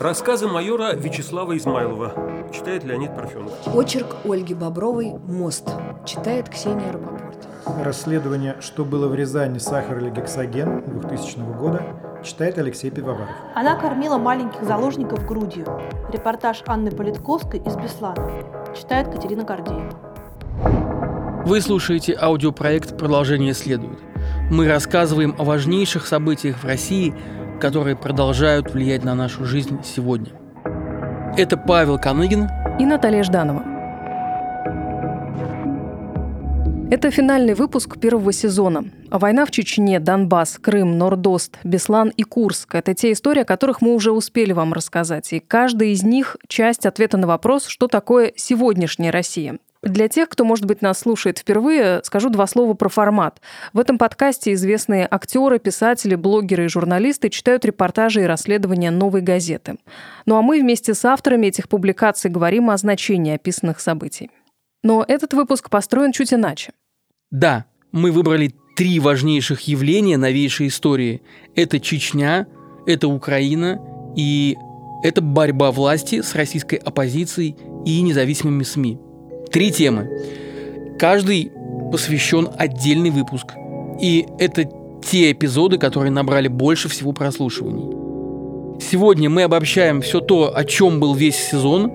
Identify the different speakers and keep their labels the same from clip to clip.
Speaker 1: Рассказы майора Вячеслава Измайлова. Читает Леонид Парфенов.
Speaker 2: Очерк Ольги Бобровой «Мост». Читает Ксения Рапопорт.
Speaker 3: Расследование «Что было в Рязани. Сахар или гексоген» 2000 года. Читает Алексей Пивоваров.
Speaker 4: Она кормила маленьких заложников грудью. Репортаж Анны Политковской из Беслана. Читает Катерина Гордеева.
Speaker 5: Вы слушаете аудиопроект «Продолжение следует». Мы рассказываем о важнейших событиях в России, которые продолжают влиять на нашу жизнь сегодня. Это Павел Каныгин
Speaker 6: и Наталья Жданова. Это финальный выпуск первого сезона. Война в Чечне, Донбасс, Крым, Нордост, Беслан и Курск – это те истории, о которых мы уже успели вам рассказать. И каждая из них – часть ответа на вопрос, что такое сегодняшняя Россия. Для тех, кто, может быть, нас слушает впервые, скажу два слова про формат. В этом подкасте известные актеры, писатели, блогеры и журналисты читают репортажи и расследования новой газеты. Ну а мы вместе с авторами этих публикаций говорим о значении описанных событий. Но этот выпуск построен чуть иначе.
Speaker 5: Да, мы выбрали три важнейших явления новейшей истории. Это Чечня, это Украина и это борьба власти с российской оппозицией и независимыми СМИ. Три темы. Каждый посвящен отдельный выпуск. И это те эпизоды, которые набрали больше всего прослушиваний. Сегодня мы обобщаем все то, о чем был весь сезон.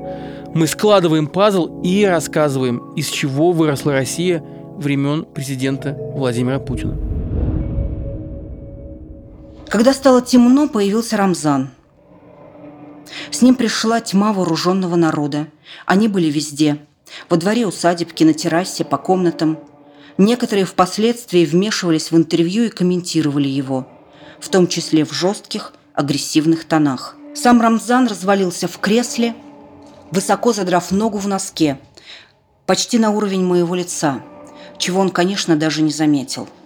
Speaker 5: Мы складываем пазл и рассказываем, из чего выросла Россия времен президента Владимира Путина.
Speaker 7: Когда стало темно, появился Рамзан. С ним пришла тьма вооруженного народа. Они были везде – во дворе усадебки, на террасе, по комнатам. Некоторые впоследствии вмешивались в интервью и комментировали его, в том числе в жестких, агрессивных тонах. Сам Рамзан развалился в кресле, высоко задрав ногу в носке, почти на уровень моего лица, чего он, конечно, даже не заметил –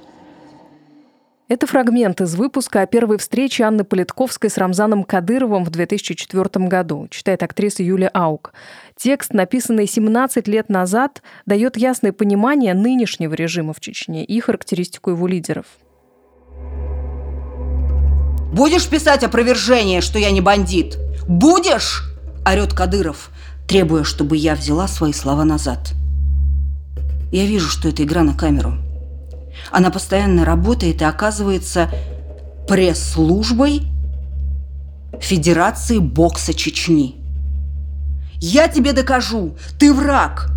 Speaker 6: это фрагмент из выпуска о первой встрече Анны Политковской с Рамзаном Кадыровым в 2004 году, читает актриса Юлия Аук. Текст, написанный 17 лет назад, дает ясное понимание нынешнего режима в Чечне и характеристику его лидеров.
Speaker 7: «Будешь писать опровержение, что я не бандит? Будешь?» – орет Кадыров, требуя, чтобы я взяла свои слова назад. Я вижу, что это игра на камеру – она постоянно работает и оказывается пресс-службой Федерации бокса Чечни. Я тебе докажу, ты враг.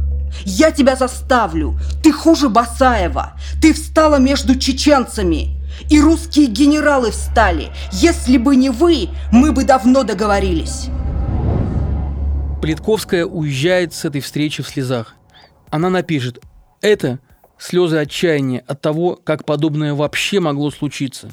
Speaker 7: Я тебя заставлю. Ты хуже Басаева. Ты встала между чеченцами. И русские генералы встали. Если бы не вы, мы бы давно договорились.
Speaker 5: Политковская уезжает с этой встречи в слезах. Она напишет, это слезы отчаяния от того, как подобное вообще могло случиться.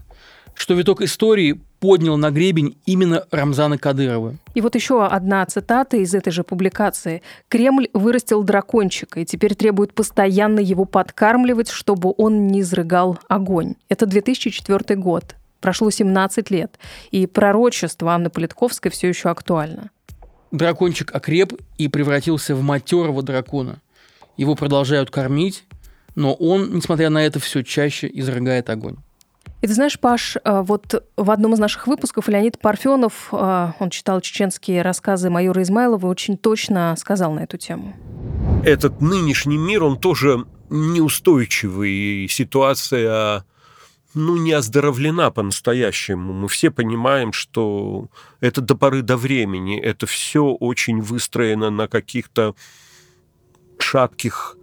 Speaker 5: Что виток истории поднял на гребень именно Рамзана Кадырова.
Speaker 6: И вот еще одна цитата из этой же публикации. «Кремль вырастил дракончика и теперь требует постоянно его подкармливать, чтобы он не изрыгал огонь». Это 2004 год. Прошло 17 лет, и пророчество Анны Политковской все еще актуально.
Speaker 5: Дракончик окреп и превратился в матерого дракона. Его продолжают кормить, но он, несмотря на это, все чаще изрыгает огонь.
Speaker 6: И ты знаешь, Паш, э, вот в одном из наших выпусков Леонид Парфенов, э, он читал чеченские рассказы майора Измайлова, очень точно сказал на эту тему.
Speaker 1: Этот нынешний мир, он тоже неустойчивый, и ситуация ну, не оздоровлена по-настоящему. Мы все понимаем, что это до поры до времени, это все очень выстроено на каких-то шатких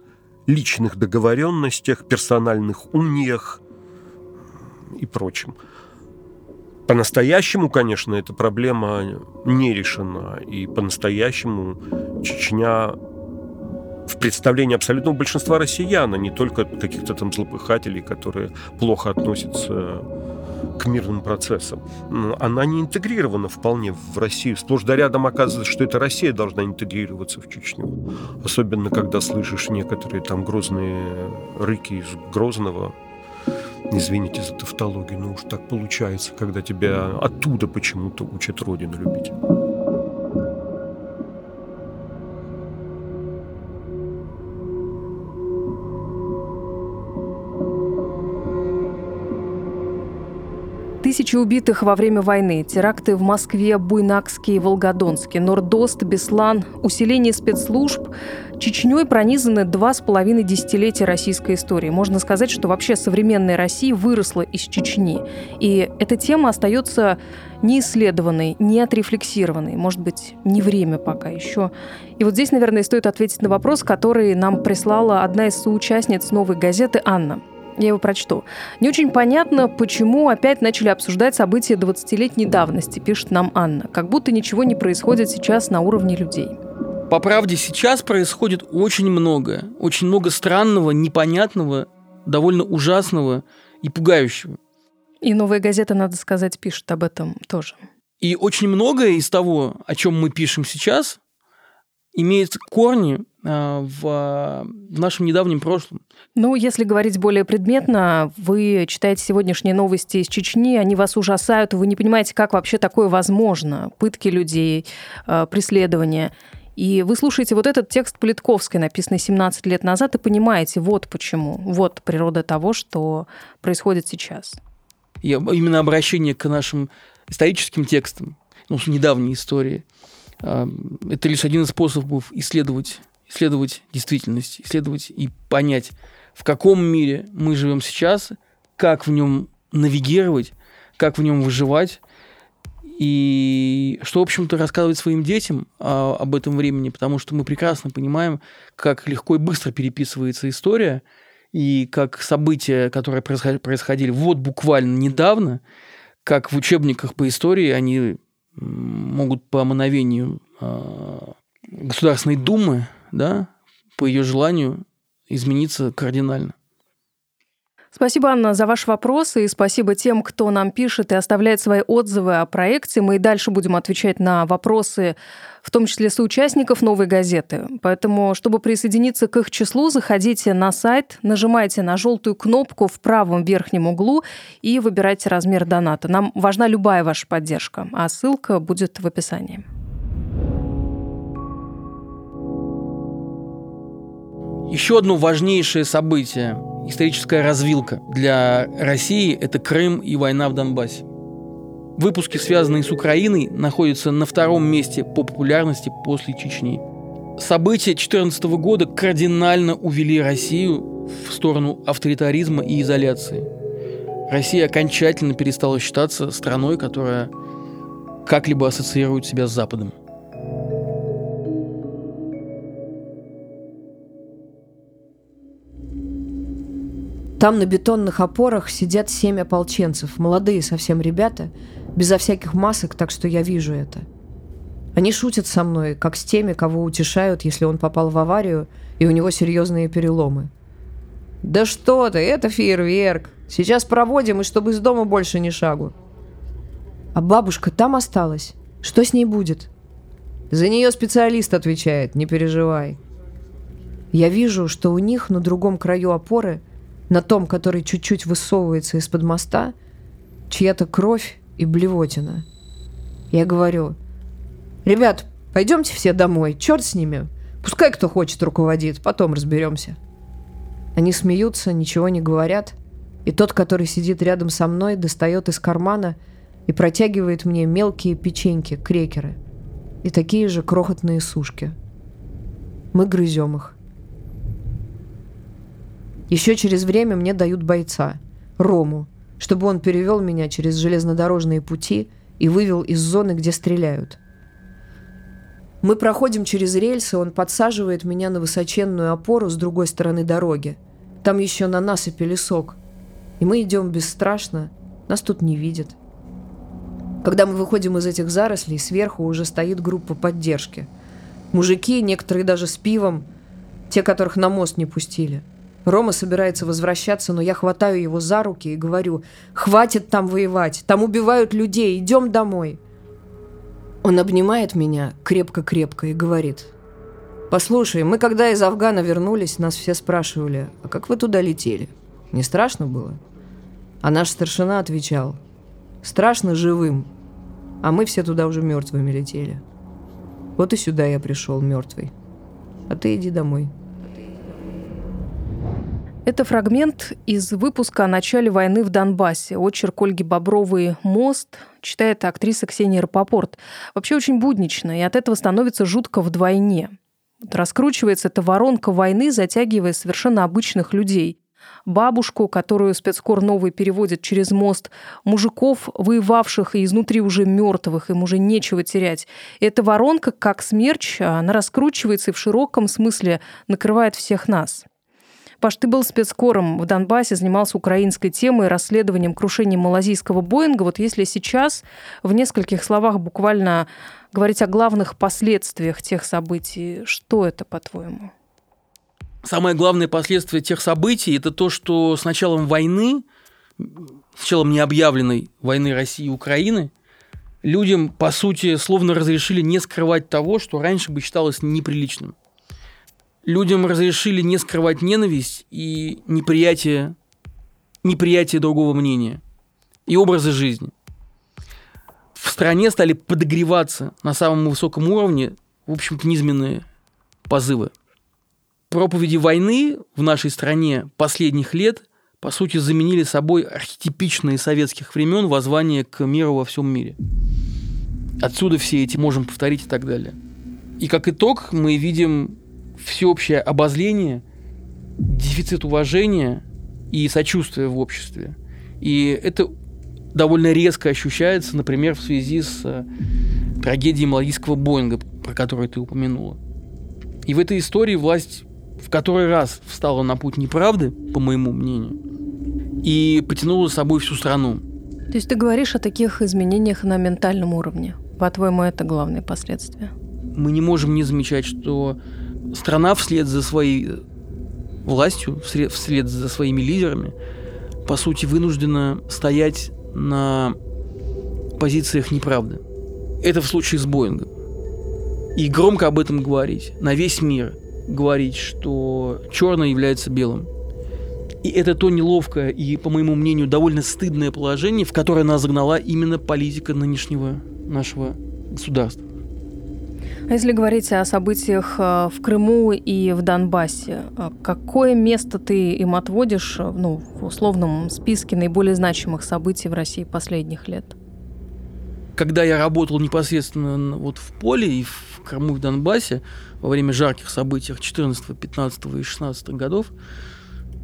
Speaker 1: личных договоренностях, персональных униях и прочем. По-настоящему, конечно, эта проблема не решена. И по-настоящему Чечня в представлении абсолютного большинства россиян, а не только каких-то там злопыхателей, которые плохо относятся к мирным процессам. Она не интегрирована вполне в Россию. Сплошь да рядом оказывается, что это Россия должна интегрироваться в Чечню. Особенно, когда слышишь некоторые там грозные рыки из Грозного. Извините за тавтологию, но уж так получается, когда тебя оттуда почему-то учат Родину любить.
Speaker 6: Тысячи убитых во время войны, теракты в Москве, Буйнакске и Волгодонске, Нордост, Беслан, усиление спецслужб. Чечней пронизаны два с половиной десятилетия российской истории. Можно сказать, что вообще современная Россия выросла из Чечни. И эта тема остается неисследованной, не отрефлексированной. Может быть, не время пока еще. И вот здесь, наверное, стоит ответить на вопрос, который нам прислала одна из соучастниц новой газеты Анна. Я его прочту. Не очень понятно, почему опять начали обсуждать события 20-летней давности, пишет нам Анна. Как будто ничего не происходит сейчас на уровне людей.
Speaker 5: По правде, сейчас происходит очень много. Очень много странного, непонятного, довольно ужасного и пугающего.
Speaker 6: И новая газета, надо сказать, пишет об этом тоже.
Speaker 5: И очень многое из того, о чем мы пишем сейчас, имеет корни в, в нашем недавнем прошлом.
Speaker 6: Ну, если говорить более предметно, вы читаете сегодняшние новости из Чечни, они вас ужасают, вы не понимаете, как вообще такое возможно. Пытки людей, а, преследования. И вы слушаете вот этот текст Политковской, написанный 17 лет назад, и понимаете, вот почему, вот природа того, что происходит сейчас.
Speaker 5: И именно обращение к нашим историческим текстам, ну, недавней истории – это лишь один из способов исследовать, исследовать действительность, исследовать и понять, в каком мире мы живем сейчас, как в нем навигировать, как в нем выживать, и что, в общем-то, рассказывать своим детям а, об этом времени, потому что мы прекрасно понимаем, как легко и быстро переписывается история, и как события, которые происходили вот буквально недавно, как в учебниках по истории они могут по мановению а, Государственной Думы, да, по ее желанию измениться кардинально.
Speaker 6: Спасибо, Анна, за ваш вопрос, и спасибо тем, кто нам пишет и оставляет свои отзывы о проекте. Мы и дальше будем отвечать на вопросы, в том числе соучастников «Новой газеты». Поэтому, чтобы присоединиться к их числу, заходите на сайт, нажимайте на желтую кнопку в правом верхнем углу и выбирайте размер доната. Нам важна любая ваша поддержка, а ссылка будет в описании.
Speaker 5: Еще одно важнейшее событие – историческая развилка для России – это Крым и война в Донбассе. Выпуски, связанные с Украиной, находятся на втором месте по популярности после Чечни. События 2014 года кардинально увели Россию в сторону авторитаризма и изоляции. Россия окончательно перестала считаться страной, которая как-либо ассоциирует себя с Западом.
Speaker 2: Там на бетонных опорах сидят семь ополченцев, молодые совсем ребята, безо всяких масок, так что я вижу это. Они шутят со мной, как с теми, кого утешают, если он попал в аварию, и у него серьезные переломы. «Да что ты, это фейерверк! Сейчас проводим, и чтобы из дома больше ни шагу!» «А бабушка там осталась? Что с ней будет?» «За нее специалист отвечает, не переживай». Я вижу, что у них на другом краю опоры – на том, который чуть-чуть высовывается из-под моста, чья-то кровь и блевотина. Я говорю, ребят, пойдемте все домой, черт с ними. Пускай кто хочет руководит, потом разберемся. Они смеются, ничего не говорят, и тот, который сидит рядом со мной, достает из кармана и протягивает мне мелкие печеньки, крекеры и такие же крохотные сушки. Мы грызем их. Еще через время мне дают бойца, Рому, чтобы он перевел меня через железнодорожные пути и вывел из зоны, где стреляют. Мы проходим через рельсы, он подсаживает меня на высоченную опору с другой стороны дороги. Там еще на насыпи лесок. И мы идем бесстрашно, нас тут не видят. Когда мы выходим из этих зарослей, сверху уже стоит группа поддержки. Мужики, некоторые даже с пивом, те, которых на мост не пустили – Рома собирается возвращаться, но я хватаю его за руки и говорю, хватит там воевать, там убивают людей, идем домой. Он обнимает меня крепко-крепко и говорит, послушай, мы когда из Афгана вернулись, нас все спрашивали, а как вы туда летели? Не страшно было? А наш старшина отвечал, страшно живым, а мы все туда уже мертвыми летели. Вот и сюда я пришел мертвый. А ты иди домой.
Speaker 6: Это фрагмент из выпуска о начале войны в Донбассе. Очерк Ольги Бобровой «Мост» читает актриса Ксения Рапопорт. Вообще очень буднично, и от этого становится жутко вдвойне. Вот раскручивается эта воронка войны, затягивая совершенно обычных людей. Бабушку, которую спецкор новый переводит через мост, мужиков, воевавших и изнутри уже мертвых, им уже нечего терять. И эта воронка, как смерч, она раскручивается и в широком смысле накрывает всех нас. Паш, ты был спецкором в Донбассе, занимался украинской темой, расследованием крушения малазийского Боинга. Вот если сейчас в нескольких словах буквально говорить о главных последствиях тех событий, что это, по-твоему?
Speaker 5: Самое главное последствие тех событий – это то, что с началом войны, с началом необъявленной войны России и Украины, людям, по сути, словно разрешили не скрывать того, что раньше бы считалось неприличным – людям разрешили не скрывать ненависть и неприятие, неприятие другого мнения и образа жизни. В стране стали подогреваться на самом высоком уровне, в общем-то, низменные позывы. Проповеди войны в нашей стране последних лет, по сути, заменили собой архетипичные советских времен воззвания к миру во всем мире. Отсюда все эти можем повторить и так далее. И как итог мы видим всеобщее обозление, дефицит уважения и сочувствия в обществе. И это довольно резко ощущается, например, в связи с э, трагедией малайского Боинга, про которую ты упомянула. И в этой истории власть в который раз встала на путь неправды, по моему мнению, и потянула с собой всю страну.
Speaker 6: То есть ты говоришь о таких изменениях на ментальном уровне. По-твоему, это главные последствия?
Speaker 5: Мы не можем не замечать, что страна вслед за своей властью, вслед за своими лидерами, по сути, вынуждена стоять на позициях неправды. Это в случае с Боингом. И громко об этом говорить, на весь мир говорить, что черное является белым. И это то неловкое и, по моему мнению, довольно стыдное положение, в которое нас загнала именно политика нынешнего нашего государства.
Speaker 6: А если говорить о событиях э, в Крыму и в Донбассе, э, какое место ты им отводишь э, ну, в условном списке наиболее значимых событий в России последних лет?
Speaker 5: Когда я работал непосредственно вот в поле и в Крыму и в Донбассе во время жарких событий 14, 15 и 16 годов,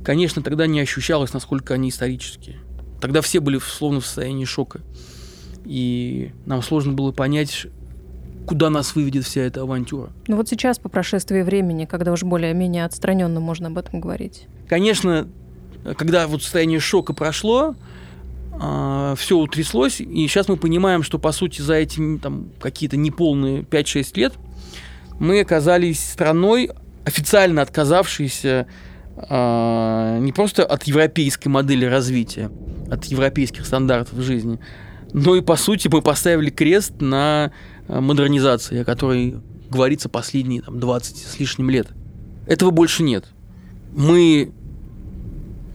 Speaker 5: конечно, тогда не ощущалось, насколько они исторические. Тогда все были словно в состоянии шока. И нам сложно было понять, куда нас выведет вся эта авантюра.
Speaker 6: Ну вот сейчас, по прошествии времени, когда уже более-менее отстраненно можно об этом говорить.
Speaker 5: Конечно, когда вот состояние шока прошло, э, все утряслось, и сейчас мы понимаем, что, по сути, за эти там, какие-то неполные 5-6 лет мы оказались страной, официально отказавшейся э, не просто от европейской модели развития, от европейских стандартов жизни, но и, по сути, мы поставили крест на модернизации, о которой говорится последние там, 20 с лишним лет. Этого больше нет. Мы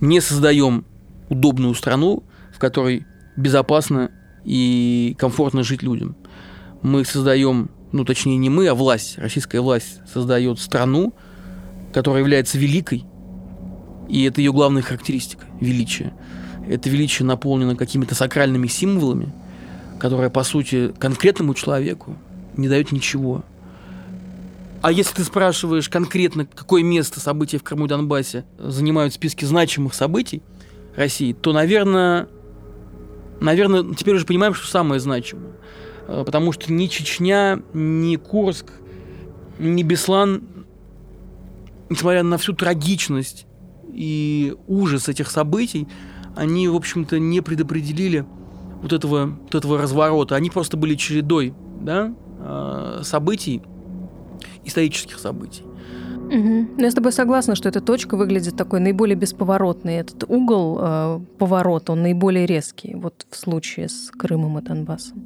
Speaker 5: не создаем удобную страну, в которой безопасно и комфортно жить людям. Мы создаем, ну точнее не мы, а власть, российская власть создает страну, которая является великой, и это ее главная характеристика – величие. Это величие наполнено какими-то сакральными символами – которая, по сути, конкретному человеку не дает ничего. А если ты спрашиваешь конкретно, какое место события в Крыму и Донбассе занимают в списке значимых событий России, то, наверное, наверное, теперь уже понимаем, что самое значимое. Э, потому что ни Чечня, ни Курск, ни Беслан, несмотря на всю трагичность и ужас этих событий, они, в общем-то, не предопределили вот этого, вот этого разворота, они просто были чередой да, а, событий, исторических событий.
Speaker 6: Угу. Я с тобой согласна, что эта точка выглядит такой наиболее бесповоротный. Этот угол э, поворота, он наиболее резкий, вот в случае с Крымом и Донбассом.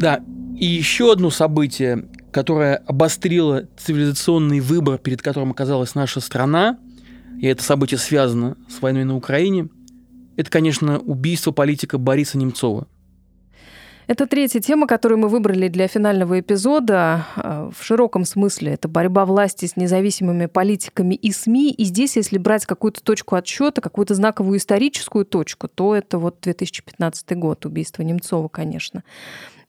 Speaker 5: Да, и еще одно событие, которое обострило цивилизационный выбор, перед которым оказалась наша страна, и это событие связано с войной на Украине – это, конечно, убийство политика Бориса Немцова.
Speaker 6: Это третья тема, которую мы выбрали для финального эпизода. А, в широком смысле это борьба власти с независимыми политиками и СМИ. И здесь, если брать какую-то точку отсчета, какую-то знаковую историческую точку, то это вот 2015 год, убийство Немцова, конечно.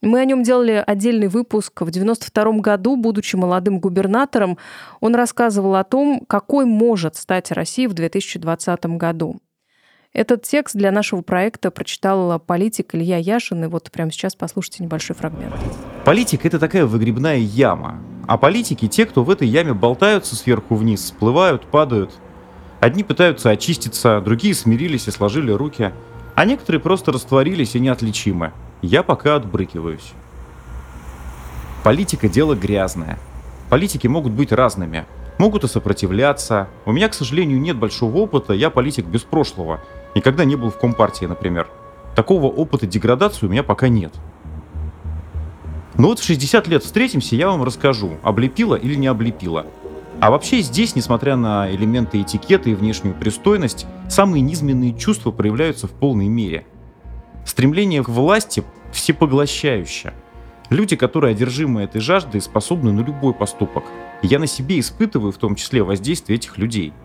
Speaker 6: Мы о нем делали отдельный выпуск в 92 году, будучи молодым губернатором. Он рассказывал о том, какой может стать Россия в 2020 году. Этот текст для нашего проекта прочитал политик Илья Яшин, и вот прямо сейчас послушайте небольшой фрагмент.
Speaker 8: Политика — это такая выгребная яма. А политики — те, кто в этой яме болтаются сверху вниз, всплывают, падают. Одни пытаются очиститься, другие смирились и сложили руки, а некоторые просто растворились и неотличимы. Я пока отбрыкиваюсь. Политика — дело грязное. Политики могут быть разными. Могут и сопротивляться. У меня, к сожалению, нет большого опыта, я политик без прошлого — Никогда не был в Компартии, например. Такого опыта деградации у меня пока нет. Но вот в 60 лет встретимся, я вам расскажу, облепила или не облепила. А вообще здесь, несмотря на элементы этикета и внешнюю пристойность, самые низменные чувства проявляются в полной мере. Стремление к власти всепоглощающее. Люди, которые одержимы этой жаждой, способны на любой поступок. Я на себе испытываю в том числе воздействие этих людей –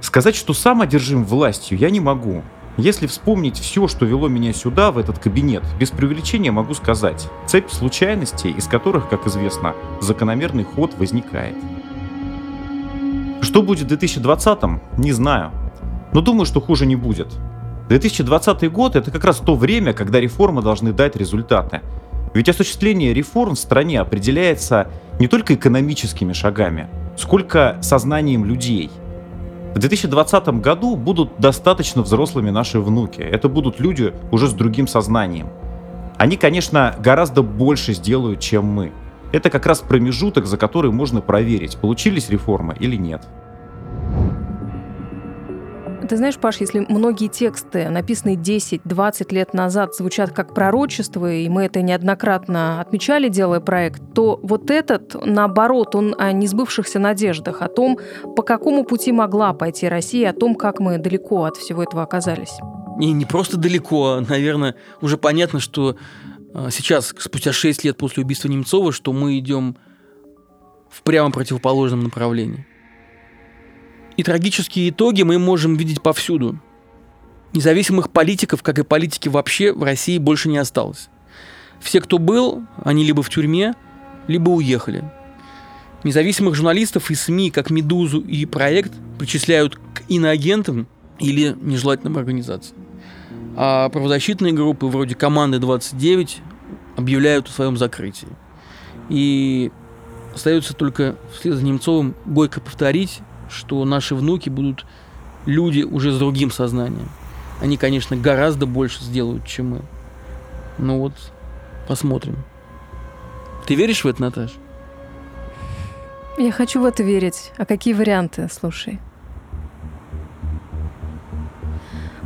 Speaker 8: Сказать, что сам одержим властью, я не могу. Если вспомнить все, что вело меня сюда, в этот кабинет, без преувеличения могу сказать. Цепь случайностей, из которых, как известно, закономерный ход возникает. Что будет в 2020-м, не знаю. Но думаю, что хуже не будет. 2020 год – это как раз то время, когда реформы должны дать результаты. Ведь осуществление реформ в стране определяется не только экономическими шагами, сколько сознанием людей – в 2020 году будут достаточно взрослыми наши внуки. Это будут люди уже с другим сознанием. Они, конечно, гораздо больше сделают, чем мы. Это как раз промежуток, за который можно проверить, получились реформы или нет.
Speaker 6: Ты знаешь, Паш, если многие тексты, написанные 10-20 лет назад, звучат как пророчество, и мы это неоднократно отмечали, делая проект, то вот этот, наоборот, он о несбывшихся надеждах, о том, по какому пути могла пойти Россия, о том, как мы далеко от всего этого оказались.
Speaker 5: И не просто далеко, а, наверное, уже понятно, что а, сейчас, спустя 6 лет после убийства Немцова, что мы идем в прямо противоположном направлении. И трагические итоги мы можем видеть повсюду. Независимых политиков, как и политики вообще, в России больше не осталось. Все, кто был, они либо в тюрьме, либо уехали. Независимых журналистов и СМИ, как «Медузу» и «Проект», причисляют к иноагентам или нежелательным организациям. А правозащитные группы вроде «Команды 29» объявляют о своем закрытии. И остается только вслед за Немцовым горько повторить, что наши внуки будут люди уже с другим сознанием. Они, конечно, гораздо больше сделают, чем мы. Ну вот, посмотрим. Ты веришь в это, Наташа?
Speaker 6: Я хочу в это верить. А какие варианты? Слушай.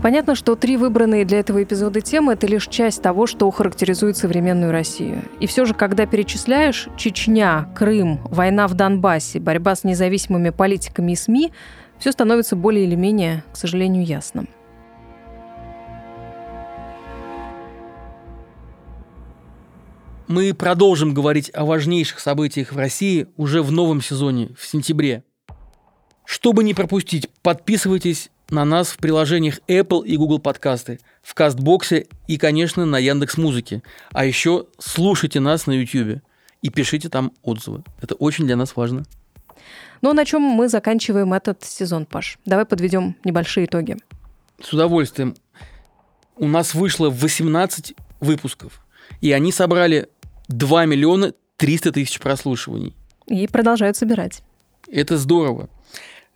Speaker 6: Понятно, что три выбранные для этого эпизода темы – это лишь часть того, что характеризует современную Россию. И все же, когда перечисляешь Чечня, Крым, война в Донбассе, борьба с независимыми политиками и СМИ, все становится более или менее, к сожалению, ясным.
Speaker 5: Мы продолжим говорить о важнейших событиях в России уже в новом сезоне, в сентябре. Чтобы не пропустить, подписывайтесь на нас в приложениях Apple и Google подкасты, в Кастбоксе и, конечно, на Яндекс Музыке. А еще слушайте нас на YouTube и пишите там отзывы. Это очень для нас важно.
Speaker 6: Ну, на чем мы заканчиваем этот сезон, Паш? Давай подведем небольшие итоги.
Speaker 5: С удовольствием. У нас вышло 18 выпусков, и они собрали 2 миллиона 300 тысяч прослушиваний.
Speaker 6: И продолжают собирать.
Speaker 5: Это здорово.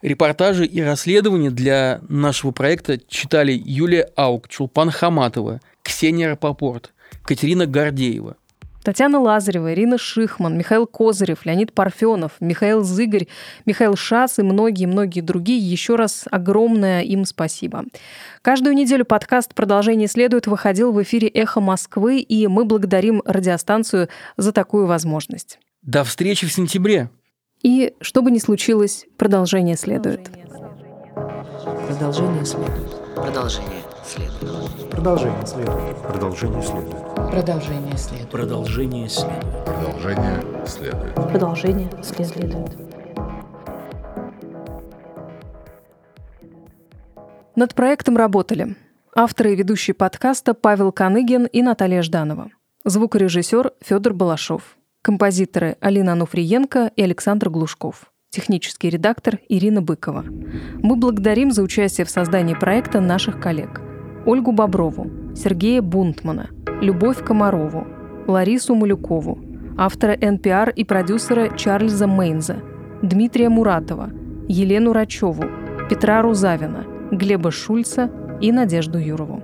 Speaker 5: Репортажи и расследования для нашего проекта читали Юлия Аук, Чулпан Хаматова, Ксения Рапопорт, Катерина Гордеева.
Speaker 6: Татьяна Лазарева, Ирина Шихман, Михаил Козырев, Леонид Парфенов, Михаил Зыгорь, Михаил Шац и многие-многие другие. Еще раз огромное им спасибо. Каждую неделю подкаст «Продолжение следует» выходил в эфире «Эхо Москвы», и мы благодарим радиостанцию за такую возможность.
Speaker 5: До встречи в сентябре.
Speaker 6: И, что бы ни случилось, продолжение следует.
Speaker 2: Продолжение следует.
Speaker 9: Продолжение следует.
Speaker 3: Продолжение следует.
Speaker 1: Продолжение следует.
Speaker 9: Продолжение следует.
Speaker 5: Продолжение следует.
Speaker 10: Продолжение следует.
Speaker 4: Продолжение следует.
Speaker 6: Над проектом работали авторы и ведущие подкаста Павел Каныгин и Наталья Жданова, звукорежиссер Федор Балашов, композиторы Алина Ануфриенко и Александр Глушков, технический редактор Ирина Быкова. Мы благодарим за участие в создании проекта наших коллег Ольгу Боброву, Сергея Бунтмана, Любовь Комарову, Ларису Малюкову, автора NPR и продюсера Чарльза Мейнза, Дмитрия Муратова, Елену Рачеву, Петра Рузавина – Глеба Шульца и Надежду Юрову.